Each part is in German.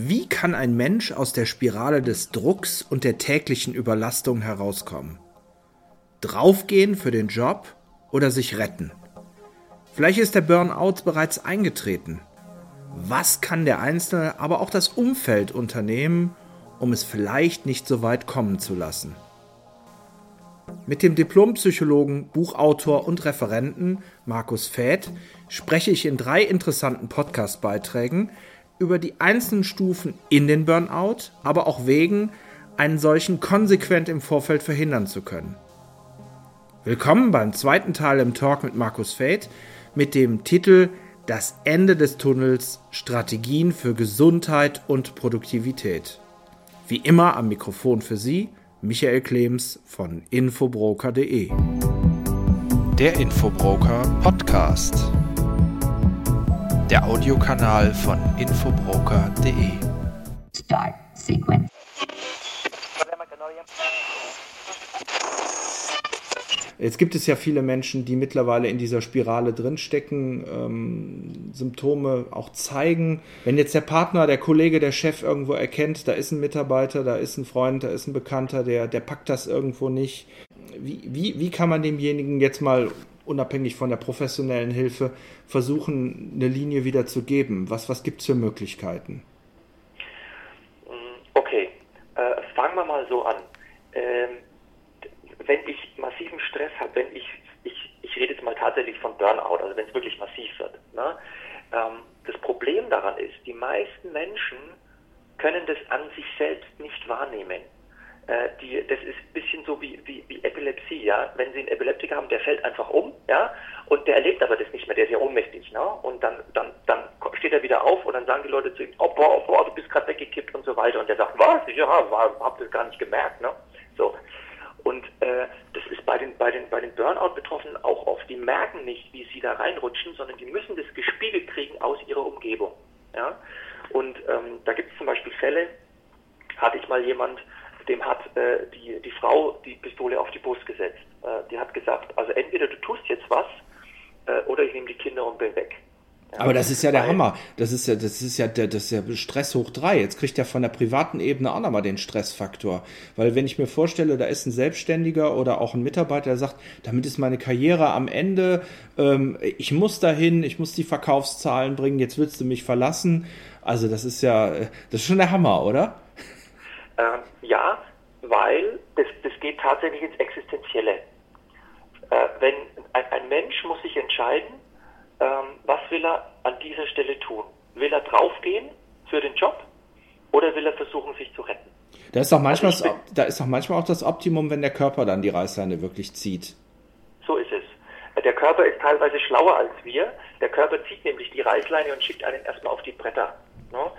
Wie kann ein Mensch aus der Spirale des Drucks und der täglichen Überlastung herauskommen? Draufgehen für den Job oder sich retten? Vielleicht ist der Burnout bereits eingetreten. Was kann der Einzelne, aber auch das Umfeld unternehmen, um es vielleicht nicht so weit kommen zu lassen? Mit dem Diplompsychologen, Buchautor und Referenten Markus Fäth spreche ich in drei interessanten Podcast-Beiträgen über die einzelnen Stufen in den Burnout, aber auch Wegen, einen solchen konsequent im Vorfeld verhindern zu können. Willkommen beim zweiten Teil im Talk mit Markus Fate mit dem Titel Das Ende des Tunnels Strategien für Gesundheit und Produktivität. Wie immer am Mikrofon für Sie Michael Klems von infobroker.de. Der Infobroker Podcast der Audiokanal von infobroker.de. Start Sequence. Jetzt gibt es ja viele Menschen, die mittlerweile in dieser Spirale drinstecken, ähm, Symptome auch zeigen. Wenn jetzt der Partner, der Kollege, der Chef irgendwo erkennt, da ist ein Mitarbeiter, da ist ein Freund, da ist ein Bekannter, der, der packt das irgendwo nicht. Wie, wie, wie kann man demjenigen jetzt mal unabhängig von der professionellen Hilfe, versuchen, eine Linie wieder zu geben? Was, was gibt es für Möglichkeiten? Okay, äh, fangen wir mal so an. Ähm, wenn ich massiven Stress habe, wenn ich, ich, ich rede jetzt mal tatsächlich von Burnout, also wenn es wirklich massiv wird. Ne? Ähm, das Problem daran ist, die meisten Menschen können das an sich selbst nicht wahrnehmen. Äh, die, das ist bisschen so wie, wie, wie Epilepsie, ja. Wenn Sie einen Epileptiker haben, der fällt einfach um, ja, und der erlebt aber das nicht mehr, der ist ja ohnmächtig, ne? Und dann, dann, dann steht er wieder auf und dann sagen die Leute zu ihm, oh boah, oh, boah du bist gerade weggekippt und so weiter. Und der sagt, was? Ja, war, hab das gar nicht gemerkt, ne? So. Und äh, das ist bei den, bei den, bei den Burnout-Betroffenen auch oft. Die merken nicht, wie sie da reinrutschen, sondern die müssen das gespiegelt kriegen aus ihrer Umgebung. Ja? Und ähm, da gibt es zum Beispiel Fälle, hatte ich mal jemand, dem hat äh, die, die Frau die Pistole auf die Brust gesetzt. Äh, die hat gesagt, also entweder du tust jetzt was äh, oder ich nehme die Kinder und bin weg. Ja, Aber das ist ja der Hammer. Das ist ja, das ist ja der, das ist ja Stress hoch drei. Jetzt kriegt er von der privaten Ebene auch nochmal den Stressfaktor. Weil wenn ich mir vorstelle, da ist ein Selbstständiger oder auch ein Mitarbeiter, der sagt, damit ist meine Karriere am Ende, ähm, ich muss dahin, ich muss die Verkaufszahlen bringen, jetzt willst du mich verlassen. Also das ist ja, äh, das ist schon der Hammer, oder? Ähm, ja, weil das, das geht tatsächlich ins Existenzielle. Äh, wenn ein, ein, Mensch muss sich entscheiden, ähm, was will er an dieser Stelle tun? Will er draufgehen für den Job oder will er versuchen, sich zu retten? Da ist doch manchmal, also bin, da ist doch manchmal auch das Optimum, wenn der Körper dann die Reißleine wirklich zieht. So ist es. Der Körper ist teilweise schlauer als wir. Der Körper zieht nämlich die Reißleine und schickt einen erstmal auf die Bretter. Ne?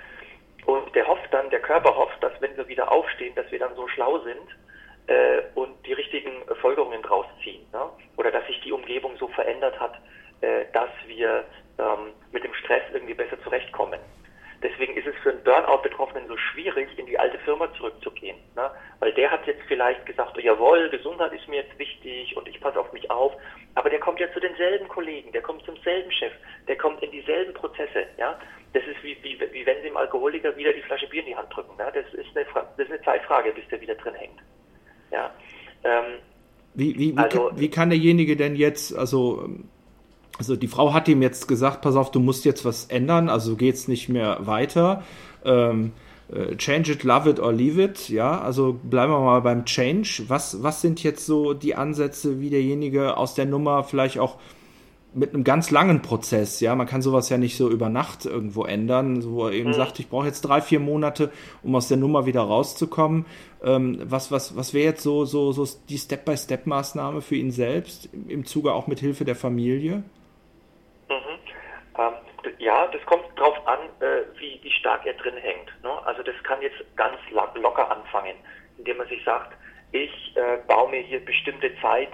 Und der hofft dann, der Körper hofft, dass wenn wir wieder aufstehen, dass wir dann so schlau sind äh, und die richtigen Folgerungen draus ziehen. Ne? Oder dass sich die Umgebung so verändert hat, äh, dass wir ähm, mit dem Stress irgendwie besser zurechtkommen. Deswegen ist es für einen Burnout-Betroffenen so schwierig, in die alte Firma zurückzugehen. Ne? Weil der hat jetzt vielleicht gesagt, oh, jawohl, Gesundheit ist mir jetzt wichtig und ich passe auf mich auf. Aber der kommt ja zu denselben Kollegen, der kommt zum selben Chef, der kommt in dieselben Prozesse. Ja? das ist wie, wie, wie wenn Sie dem Alkoholiker wieder die Flasche Bier in die Hand drücken. Ja? Das, ist eine, das ist eine Zeitfrage, bis der wieder drin hängt. Ja? Ähm, wie, wie, wie, also, kann, wie kann derjenige denn jetzt, also, also die Frau hat ihm jetzt gesagt, pass auf, du musst jetzt was ändern, also geht's nicht mehr weiter. Ähm, äh, change it, love it or leave it, ja, also bleiben wir mal beim Change. Was, was sind jetzt so die Ansätze, wie derjenige aus der Nummer vielleicht auch mit einem ganz langen Prozess, ja, man kann sowas ja nicht so über Nacht irgendwo ändern, wo er eben mhm. sagt, ich brauche jetzt drei, vier Monate, um aus der Nummer wieder rauszukommen. Ähm, was was, was wäre jetzt so, so, so die Step-by-Step-Maßnahme für ihn selbst, im Zuge auch mit Hilfe der Familie? Mhm. Ähm, ja, das kommt darauf an, äh, wie, wie stark er drin hängt. Ne? Also das kann jetzt ganz locker anfangen, indem man sich sagt, ich äh, baue mir hier bestimmte Zeit,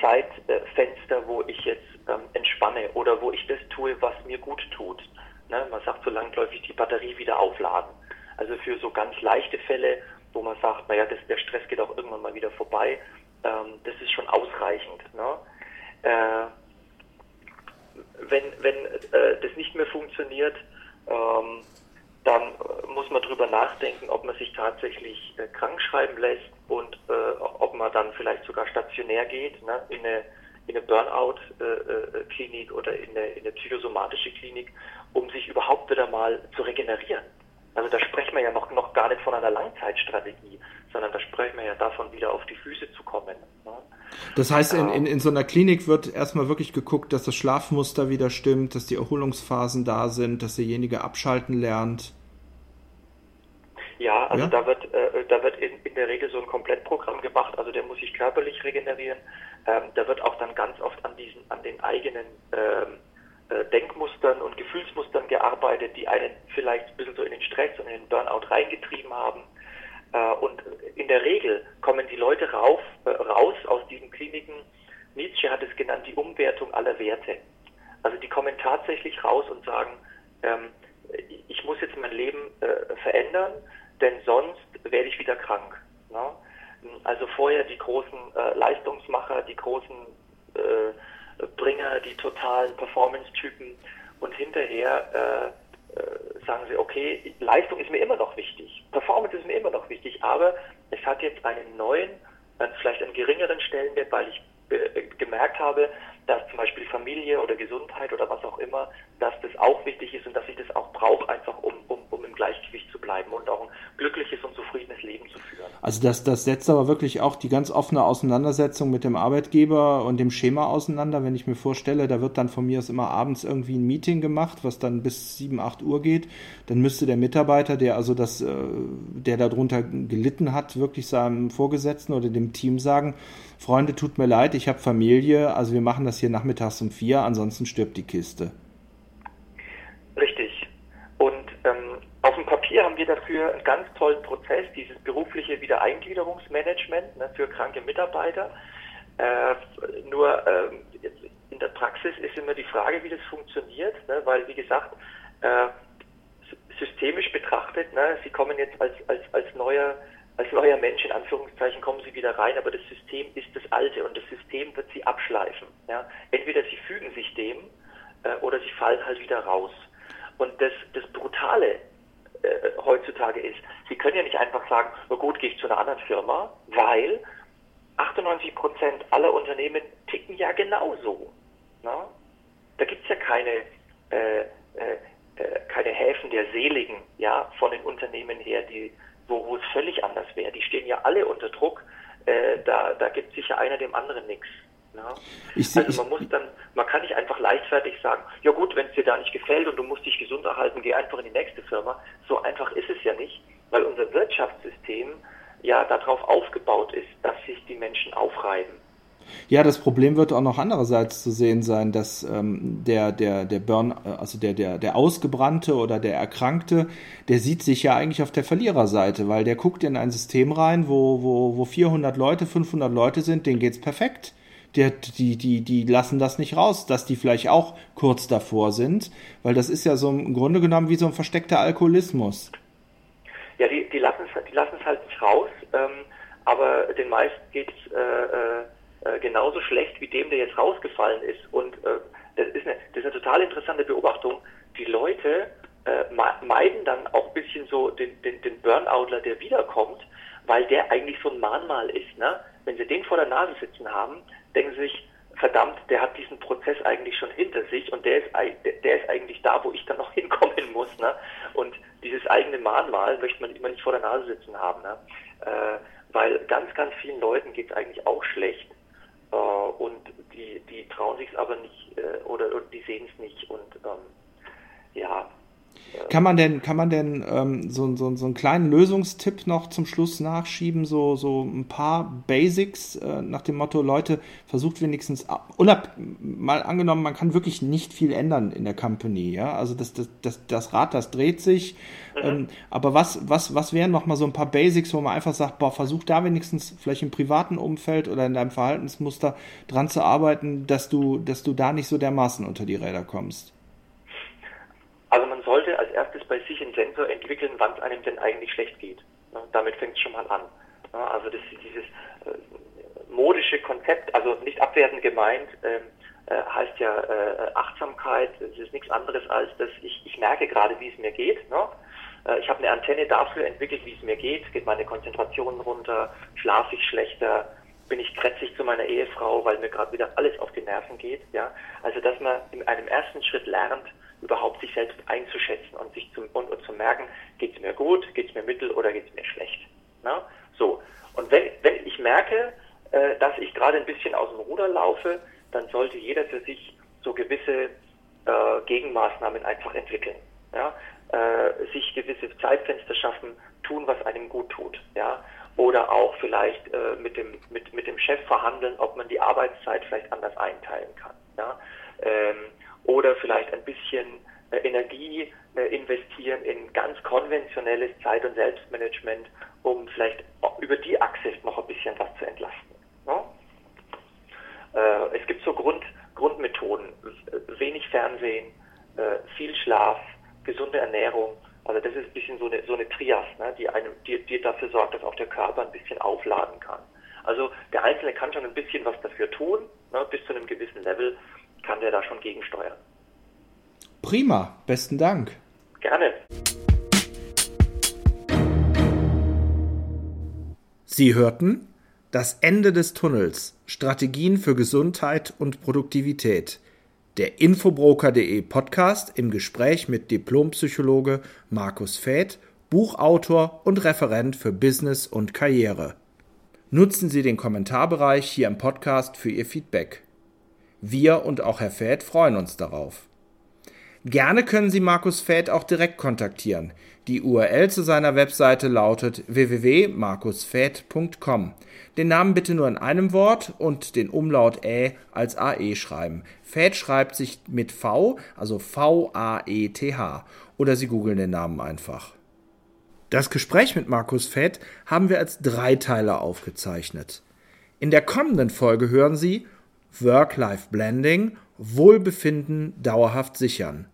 Zeitfenster, wo ich jetzt ähm, entspanne oder wo ich das tue, was mir gut tut. Ne? Man sagt so langläufig die Batterie wieder aufladen. Also für so ganz leichte Fälle, wo man sagt, naja, das, der Stress geht auch irgendwann mal wieder vorbei, ähm, das ist schon ausreichend. Ne? Äh, wenn wenn äh, das nicht mehr funktioniert, ähm, dann muss man drüber nachdenken, ob man sich tatsächlich äh, krank schreiben lässt und äh, ob man dann vielleicht sogar stationär geht, ne, in eine, in eine Burnout-Klinik oder in eine, in eine psychosomatische Klinik, um sich überhaupt wieder mal zu regenerieren. Also da sprechen wir ja noch, noch gar nicht von einer Langzeitstrategie, sondern da sprechen wir ja davon, wieder auf die Füße zu kommen. Ne? Das heißt, in, in, in so einer Klinik wird erstmal wirklich geguckt, dass das Schlafmuster wieder stimmt, dass die Erholungsphasen da sind, dass derjenige abschalten lernt. Ja, also ja? da wird, äh, da wird in, in, der Regel so ein Komplettprogramm gemacht, also der muss sich körperlich regenerieren. Ähm, da wird auch dann ganz oft an diesen, an den eigenen ähm, äh, Denkmustern und Gefühlsmustern gearbeitet, die einen vielleicht ein bisschen so in den Stress und in den Burnout reingetrieben haben. Äh, und in der Regel kommen die Leute rauf, äh, raus aus diesen Kliniken. Nietzsche hat es genannt, die Umwertung aller Werte. Also die kommen tatsächlich raus und sagen, ähm, ich muss jetzt mein Leben äh, verändern, denn sonst werde ich wieder krank. Ne? Also vorher die großen äh, Leistungsmacher, die großen äh, Bringer, die totalen Performance-Typen und hinterher äh, sagen sie, okay, Leistung ist mir immer noch wichtig, Performance ist mir immer noch wichtig, aber es hat jetzt einen neuen, vielleicht einen geringeren Stellenwert, weil ich äh, gemerkt habe, dass zum Beispiel Familie oder Gesundheit oder was auch immer, dass das auch wichtig ist und dass ich das auch brauche, einfach um, um Gleichgewicht zu bleiben und auch ein glückliches und zufriedenes Leben zu führen. Also das, das setzt aber wirklich auch die ganz offene Auseinandersetzung mit dem Arbeitgeber und dem Schema auseinander. Wenn ich mir vorstelle, da wird dann von mir aus immer abends irgendwie ein Meeting gemacht, was dann bis 7, 8 Uhr geht, dann müsste der Mitarbeiter, der also das, äh, der darunter gelitten hat, wirklich seinem Vorgesetzten oder dem Team sagen, Freunde, tut mir leid, ich habe Familie, also wir machen das hier nachmittags um vier, ansonsten stirbt die Kiste. Richtig. Und ähm, Papier haben wir dafür einen ganz tollen Prozess, dieses berufliche Wiedereingliederungsmanagement ne, für kranke Mitarbeiter. Äh, nur äh, in der Praxis ist immer die Frage, wie das funktioniert, ne, weil wie gesagt, äh, systemisch betrachtet, ne, Sie kommen jetzt als, als, als neuer als neuer Mensch in Anführungszeichen kommen sie wieder rein, aber das System ist das alte und das System wird sie abschleifen. Ja? Entweder sie fügen sich dem äh, oder sie fallen halt wieder raus. Und das, das Brutale äh, heutzutage ist, sie können ja nicht einfach sagen, na gut, gehe ich zu einer anderen Firma, weil 98 Prozent aller Unternehmen ticken ja genauso. Na? Da gibt es ja keine, äh, äh, äh, keine Häfen der Seligen ja, von den Unternehmen her, die wo, es völlig anders wäre. Die stehen ja alle unter Druck. Äh, da, da gibt sicher einer dem anderen nichts. Ja? also man muss dann, man kann nicht einfach leichtfertig sagen, ja gut, wenn es dir da nicht gefällt und du musst dich gesund erhalten, geh einfach in die nächste Firma. So einfach ist es ja nicht, weil unser Wirtschaftssystem ja darauf aufgebaut ist, dass sich die Menschen aufreiben. Ja, das Problem wird auch noch andererseits zu sehen sein, dass ähm, der, der, der Burn, äh, also der, der, der Ausgebrannte oder der Erkrankte, der sieht sich ja eigentlich auf der Verliererseite, weil der guckt in ein System rein, wo, wo, wo 400 Leute, 500 Leute sind, denen geht's perfekt. Die, die, die, die lassen das nicht raus, dass die vielleicht auch kurz davor sind, weil das ist ja so im Grunde genommen wie so ein versteckter Alkoholismus. Ja, die, die lassen es die lassen's halt nicht raus, ähm, aber den meisten geht's äh, äh äh, genauso schlecht wie dem, der jetzt rausgefallen ist. Und äh, das, ist eine, das ist eine total interessante Beobachtung. Die Leute äh, meiden dann auch ein bisschen so den, den, den Burnoutler, der wiederkommt, weil der eigentlich so ein Mahnmal ist. Ne? Wenn sie den vor der Nase sitzen haben, denken sie sich, verdammt, der hat diesen Prozess eigentlich schon hinter sich und der ist, der ist eigentlich da, wo ich dann noch hinkommen muss. Ne? Und dieses eigene Mahnmal möchte man immer nicht vor der Nase sitzen haben. Ne? Äh, weil ganz, ganz vielen Leuten geht es eigentlich auch schlecht äh, und die, die trauen sich es aber nicht äh, oder, oder die sehen es nicht und ähm, ja. Kann man denn, kann man denn ähm, so, so, so einen kleinen Lösungstipp noch zum Schluss nachschieben, so, so ein paar Basics äh, nach dem Motto, Leute, versucht wenigstens, unab, mal angenommen, man kann wirklich nicht viel ändern in der Company, ja, also das, das, das, das Rad, das dreht sich, Mhm. Ähm, aber was, was, was wären noch mal so ein paar Basics, wo man einfach sagt, boah, versuch da wenigstens vielleicht im privaten Umfeld oder in deinem Verhaltensmuster dran zu arbeiten, dass du, dass du da nicht so dermaßen unter die Räder kommst? Also man als erstes bei sich einen Sensor entwickeln, wann es einem denn eigentlich schlecht geht. Damit fängt es schon mal an. Also das dieses äh, modische Konzept, also nicht abwertend gemeint, ähm, äh, heißt ja äh, Achtsamkeit, es ist nichts anderes als, dass ich, ich merke gerade, wie es mir geht. Ne? Äh, ich habe eine Antenne dafür entwickelt, wie es mir geht. Geht meine Konzentration runter, schlafe ich schlechter, bin ich krätzig zu meiner Ehefrau, weil mir gerade wieder alles auf die Nerven geht. Ja? Also dass man in einem ersten Schritt lernt, überhaupt sich selbst einzuschätzen und sich zum, und, und zu merken, geht es mir gut, geht es mir mittel oder geht es mir schlecht. Na? So. Und wenn, wenn ich merke, äh, dass ich gerade ein bisschen aus dem Ruder laufe, dann sollte jeder für sich so gewisse äh, Gegenmaßnahmen einfach entwickeln. Ja? Äh, sich gewisse Zeitfenster schaffen, tun, was einem gut tut. Ja? Oder auch vielleicht äh, mit, dem, mit, mit dem Chef verhandeln, ob man die Arbeitszeit vielleicht anders einteilen kann. Ja? Ähm, oder vielleicht ein bisschen äh, Energie äh, investieren in ganz konventionelles Zeit- und Selbstmanagement, um vielleicht über die Achse noch ein bisschen was zu entlasten. Ne? Äh, es gibt so Grund, Grundmethoden, wenig Fernsehen, viel Schlaf, gesunde Ernährung. Also das ist ein bisschen so eine, so eine Trias, ne, die, einem, die, die dafür sorgt, dass auch der Körper ein bisschen aufladen kann. Also der Einzelne kann schon ein bisschen was dafür tun, ne, bis zu einem gewissen Level kann der da schon gegensteuern. Prima, besten Dank. Gerne. Sie hörten Das Ende des Tunnels. Strategien für Gesundheit und Produktivität. Der Infobroker.de Podcast im Gespräch mit Diplompsychologe Markus Fäth, Buchautor und Referent für Business und Karriere. Nutzen Sie den Kommentarbereich hier im Podcast für Ihr Feedback. Wir und auch Herr Fäth freuen uns darauf. Gerne können Sie Markus Fäth auch direkt kontaktieren. Die URL zu seiner Webseite lautet www.markusfäth.com. Den Namen bitte nur in einem Wort und den Umlaut Ä als AE schreiben. Fäth schreibt sich mit V, also V-A-E-T-H. Oder Sie googeln den Namen einfach. Das Gespräch mit Markus Fett haben wir als Dreiteiler aufgezeichnet. In der kommenden Folge hören Sie Work-Life-Blending, Wohlbefinden dauerhaft sichern.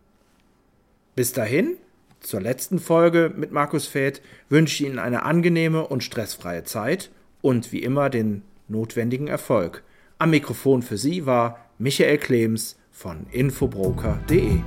Bis dahin, zur letzten Folge mit Markus Feth, wünsche ich Ihnen eine angenehme und stressfreie Zeit und wie immer den notwendigen Erfolg. Am Mikrofon für Sie war Michael Klems von infobroker.de.